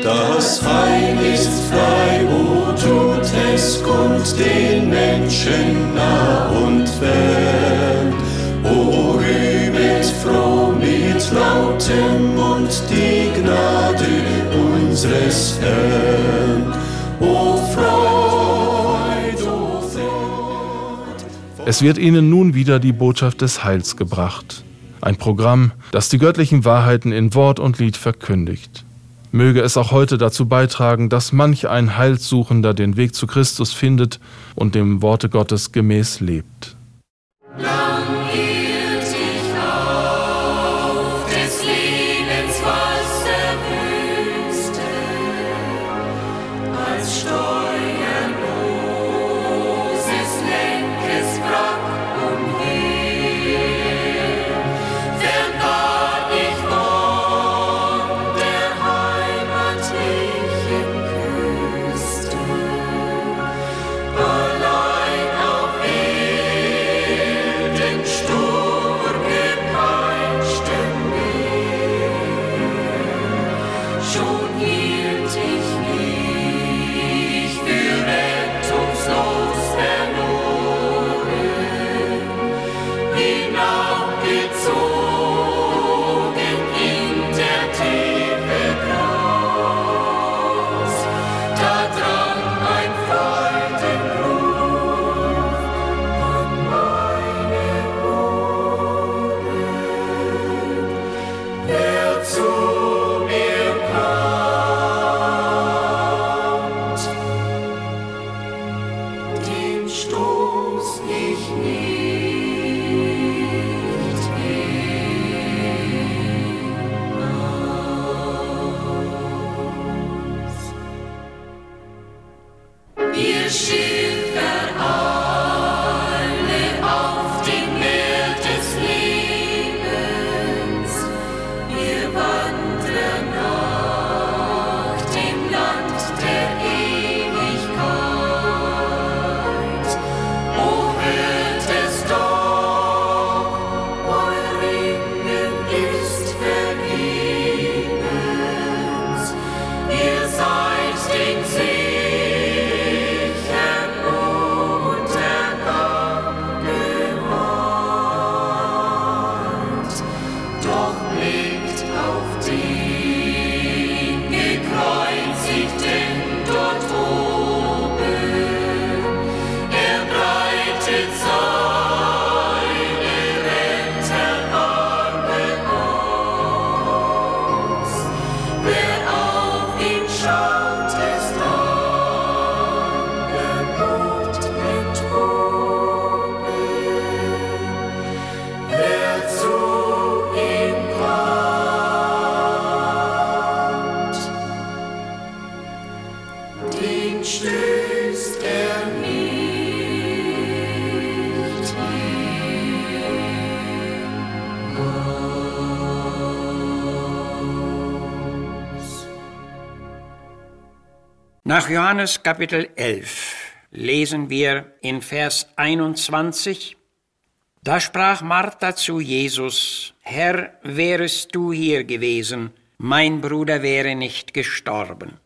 Das Heil ist frei, o tut es kund den Menschen nah und fern. O rühmet froh mit lautem Mund die Gnade unseres Herrn. O Freud, o Freud. Es wird ihnen nun wieder die Botschaft des Heils gebracht. Ein Programm, das die göttlichen Wahrheiten in Wort und Lied verkündigt. Möge es auch heute dazu beitragen, dass manch ein Heilsuchender den Weg zu Christus findet und dem Worte Gottes gemäß lebt. nicht, nicht. Nach Johannes Kapitel 11 lesen wir in Vers 21, Da sprach Martha zu Jesus, Herr, wärest du hier gewesen, mein Bruder wäre nicht gestorben.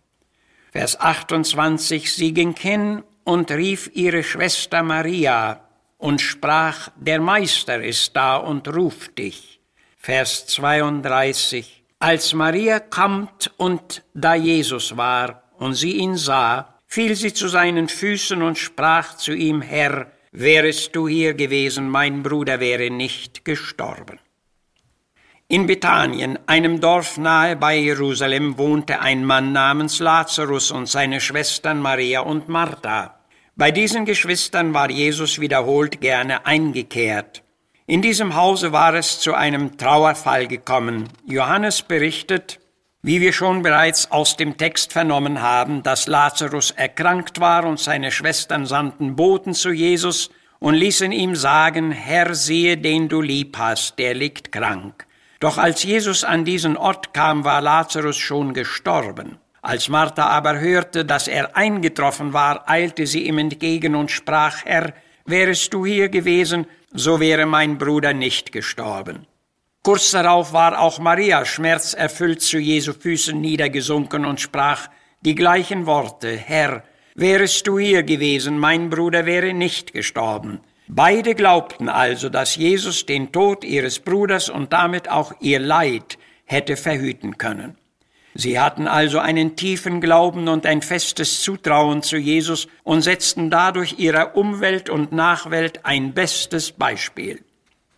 Vers 28, sie ging hin und rief ihre Schwester Maria und sprach, der Meister ist da und ruft dich. Vers 32, als Maria kommt und da Jesus war, und sie ihn sah, fiel sie zu seinen Füßen und sprach zu ihm, Herr, wärest du hier gewesen, mein Bruder wäre nicht gestorben. In Bethanien, einem Dorf nahe bei Jerusalem, wohnte ein Mann namens Lazarus und seine Schwestern Maria und Martha. Bei diesen Geschwistern war Jesus wiederholt gerne eingekehrt. In diesem Hause war es zu einem Trauerfall gekommen. Johannes berichtet, wie wir schon bereits aus dem Text vernommen haben, dass Lazarus erkrankt war und seine Schwestern sandten Boten zu Jesus und ließen ihm sagen, Herr, siehe, den du lieb hast, der liegt krank. Doch als Jesus an diesen Ort kam, war Lazarus schon gestorben. Als Martha aber hörte, dass er eingetroffen war, eilte sie ihm entgegen und sprach, Herr, wärest du hier gewesen, so wäre mein Bruder nicht gestorben. Kurz darauf war auch Maria schmerzerfüllt zu Jesu Füßen niedergesunken und sprach die gleichen Worte, Herr, wärest du hier gewesen, mein Bruder wäre nicht gestorben. Beide glaubten also, dass Jesus den Tod ihres Bruders und damit auch ihr Leid hätte verhüten können. Sie hatten also einen tiefen Glauben und ein festes Zutrauen zu Jesus und setzten dadurch ihrer Umwelt und Nachwelt ein bestes Beispiel.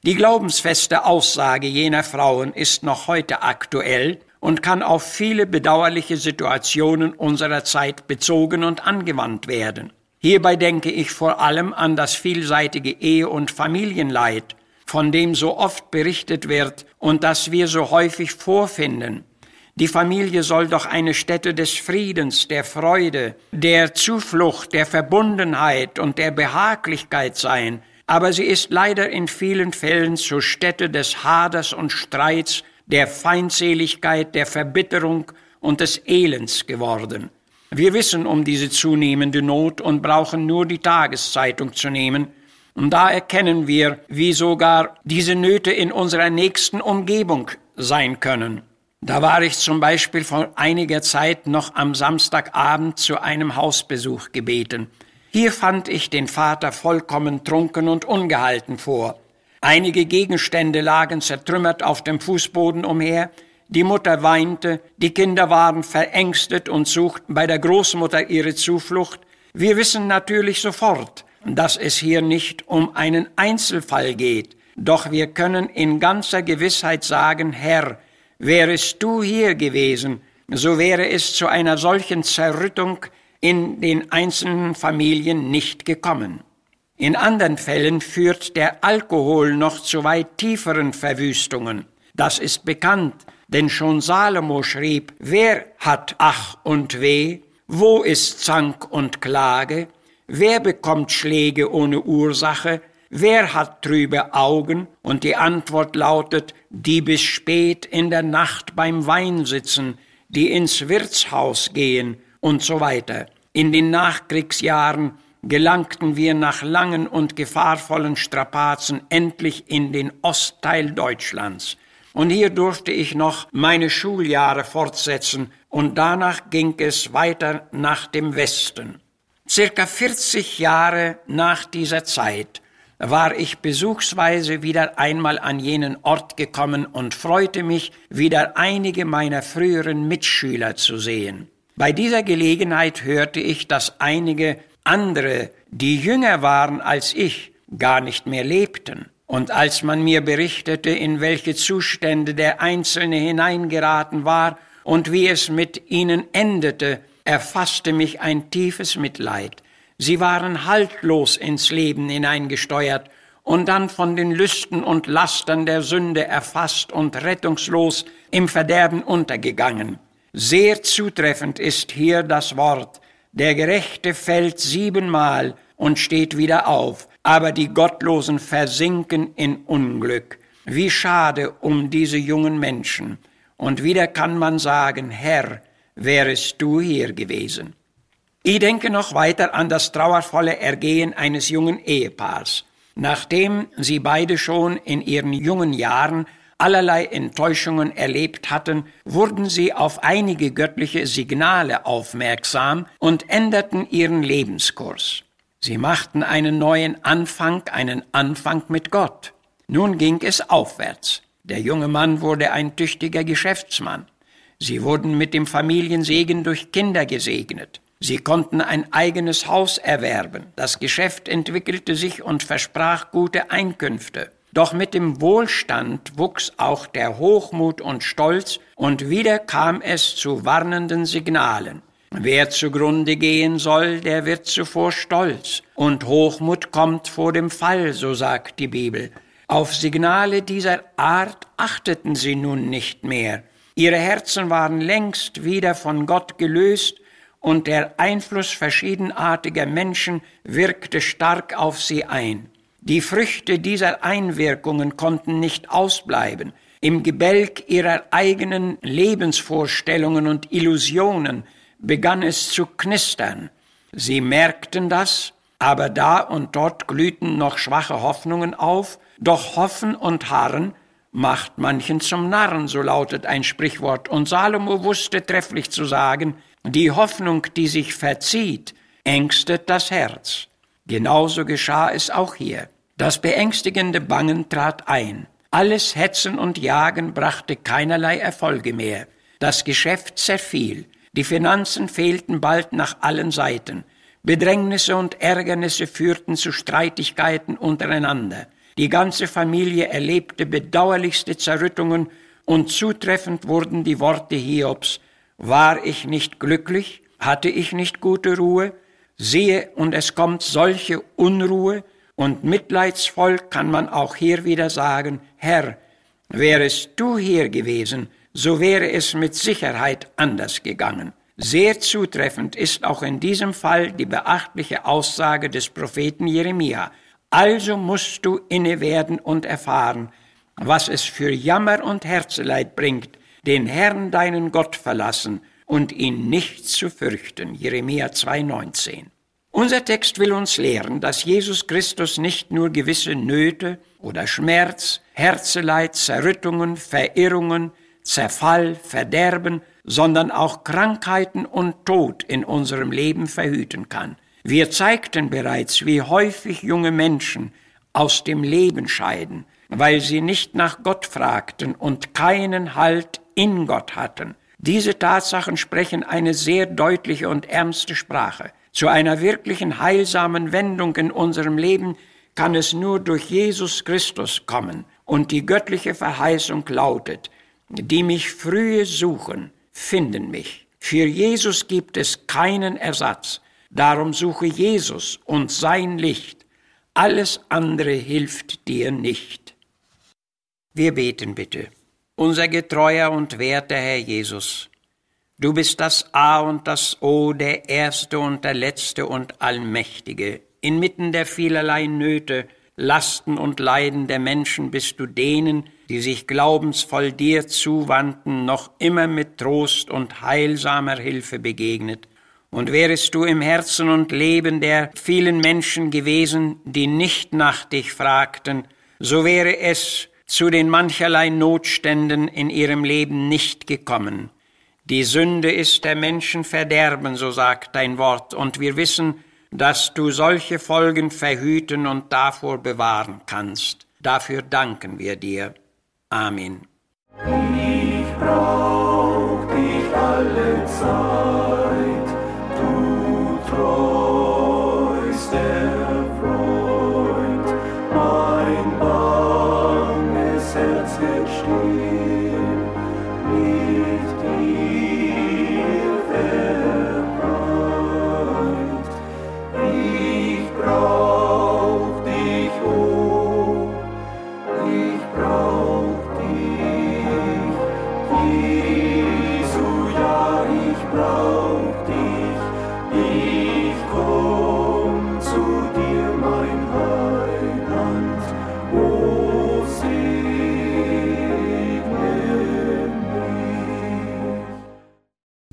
Die glaubensfeste Aussage jener Frauen ist noch heute aktuell und kann auf viele bedauerliche Situationen unserer Zeit bezogen und angewandt werden. Hierbei denke ich vor allem an das vielseitige Ehe- und Familienleid, von dem so oft berichtet wird und das wir so häufig vorfinden. Die Familie soll doch eine Stätte des Friedens, der Freude, der Zuflucht, der Verbundenheit und der Behaglichkeit sein, aber sie ist leider in vielen Fällen zur Stätte des Haders und Streits, der Feindseligkeit, der Verbitterung und des Elends geworden. Wir wissen um diese zunehmende Not und brauchen nur die Tageszeitung zu nehmen, und da erkennen wir, wie sogar diese Nöte in unserer nächsten Umgebung sein können. Da war ich zum Beispiel vor einiger Zeit noch am Samstagabend zu einem Hausbesuch gebeten. Hier fand ich den Vater vollkommen trunken und ungehalten vor. Einige Gegenstände lagen zertrümmert auf dem Fußboden umher, die Mutter weinte, die Kinder waren verängstet und suchten bei der Großmutter ihre Zuflucht. Wir wissen natürlich sofort, dass es hier nicht um einen Einzelfall geht, doch wir können in ganzer Gewissheit sagen, Herr, wärest du hier gewesen, so wäre es zu einer solchen Zerrüttung in den einzelnen Familien nicht gekommen. In anderen Fällen führt der Alkohol noch zu weit tieferen Verwüstungen. Das ist bekannt, denn schon Salomo schrieb, wer hat Ach und Weh, wo ist Zank und Klage, wer bekommt Schläge ohne Ursache, wer hat trübe Augen, und die Antwort lautet, die bis spät in der Nacht beim Wein sitzen, die ins Wirtshaus gehen und so weiter. In den Nachkriegsjahren gelangten wir nach langen und gefahrvollen Strapazen endlich in den Ostteil Deutschlands. Und hier durfte ich noch meine Schuljahre fortsetzen und danach ging es weiter nach dem Westen. Circa 40 Jahre nach dieser Zeit war ich besuchsweise wieder einmal an jenen Ort gekommen und freute mich, wieder einige meiner früheren Mitschüler zu sehen. Bei dieser Gelegenheit hörte ich, dass einige andere, die jünger waren als ich, gar nicht mehr lebten. Und als man mir berichtete, in welche Zustände der Einzelne hineingeraten war und wie es mit ihnen endete, erfasste mich ein tiefes Mitleid. Sie waren haltlos ins Leben hineingesteuert und dann von den Lüsten und Lastern der Sünde erfasst und rettungslos im Verderben untergegangen. Sehr zutreffend ist hier das Wort, der Gerechte fällt siebenmal und steht wieder auf, aber die Gottlosen versinken in Unglück. Wie schade um diese jungen Menschen. Und wieder kann man sagen, Herr, wärest du hier gewesen. Ich denke noch weiter an das trauervolle Ergehen eines jungen Ehepaars. Nachdem sie beide schon in ihren jungen Jahren allerlei Enttäuschungen erlebt hatten, wurden sie auf einige göttliche Signale aufmerksam und änderten ihren Lebenskurs. Sie machten einen neuen Anfang, einen Anfang mit Gott. Nun ging es aufwärts. Der junge Mann wurde ein tüchtiger Geschäftsmann. Sie wurden mit dem Familiensegen durch Kinder gesegnet. Sie konnten ein eigenes Haus erwerben. Das Geschäft entwickelte sich und versprach gute Einkünfte. Doch mit dem Wohlstand wuchs auch der Hochmut und Stolz, und wieder kam es zu warnenden Signalen. Wer zugrunde gehen soll, der wird zuvor stolz, und Hochmut kommt vor dem Fall, so sagt die Bibel. Auf Signale dieser Art achteten sie nun nicht mehr. Ihre Herzen waren längst wieder von Gott gelöst, und der Einfluss verschiedenartiger Menschen wirkte stark auf sie ein. Die Früchte dieser Einwirkungen konnten nicht ausbleiben. Im Gebälk ihrer eigenen Lebensvorstellungen und Illusionen begann es zu knistern. Sie merkten das, aber da und dort glühten noch schwache Hoffnungen auf, doch Hoffen und Harren macht manchen zum Narren, so lautet ein Sprichwort. Und Salomo wusste trefflich zu sagen, die Hoffnung, die sich verzieht, ängstet das Herz. Genauso geschah es auch hier. Das beängstigende Bangen trat ein. Alles Hetzen und Jagen brachte keinerlei Erfolge mehr. Das Geschäft zerfiel. Die Finanzen fehlten bald nach allen Seiten. Bedrängnisse und Ärgernisse führten zu Streitigkeiten untereinander. Die ganze Familie erlebte bedauerlichste Zerrüttungen und zutreffend wurden die Worte Hiobs. War ich nicht glücklich? Hatte ich nicht gute Ruhe? Siehe, und es kommt solche Unruhe, und mitleidsvoll kann man auch hier wieder sagen, Herr, wärest du hier gewesen, so wäre es mit Sicherheit anders gegangen. Sehr zutreffend ist auch in diesem Fall die beachtliche Aussage des Propheten Jeremia. Also musst du inne werden und erfahren, was es für Jammer und Herzeleid bringt, den Herrn deinen Gott verlassen und ihn nicht zu fürchten. Jeremia 2,19. Unser Text will uns lehren, dass Jesus Christus nicht nur gewisse Nöte oder Schmerz, Herzeleid, Zerrüttungen, Verirrungen, Zerfall, Verderben, sondern auch Krankheiten und Tod in unserem Leben verhüten kann. Wir zeigten bereits, wie häufig junge Menschen aus dem Leben scheiden, weil sie nicht nach Gott fragten und keinen Halt in Gott hatten. Diese Tatsachen sprechen eine sehr deutliche und ernste Sprache. Zu einer wirklichen heilsamen Wendung in unserem Leben kann es nur durch Jesus Christus kommen. Und die göttliche Verheißung lautet, die mich frühe suchen, finden mich. Für Jesus gibt es keinen Ersatz. Darum suche Jesus und sein Licht. Alles andere hilft dir nicht. Wir beten bitte. Unser getreuer und werter Herr Jesus, du bist das A und das O, der Erste und der Letzte und Allmächtige. Inmitten der vielerlei Nöte, Lasten und Leiden der Menschen bist du denen, die sich glaubensvoll dir zuwandten, noch immer mit Trost und heilsamer Hilfe begegnet. Und wärest du im Herzen und Leben der vielen Menschen gewesen, die nicht nach dich fragten, so wäre es zu den mancherlei Notständen in ihrem Leben nicht gekommen. Die Sünde ist der Menschen Verderben, so sagt dein Wort, und wir wissen, dass du solche Folgen verhüten und davor bewahren kannst. Dafür danken wir dir. Amen. Ich brauch dich alle Zeit.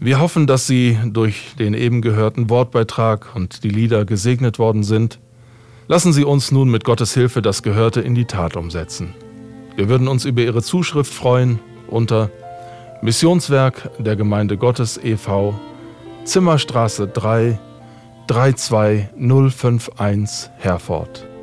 Wir hoffen, dass Sie durch den eben gehörten Wortbeitrag und die Lieder gesegnet worden sind. Lassen Sie uns nun mit Gottes Hilfe das Gehörte in die Tat umsetzen. Wir würden uns über Ihre Zuschrift freuen unter Missionswerk der Gemeinde Gottes e.V. Zimmerstraße 3 32051 Herford.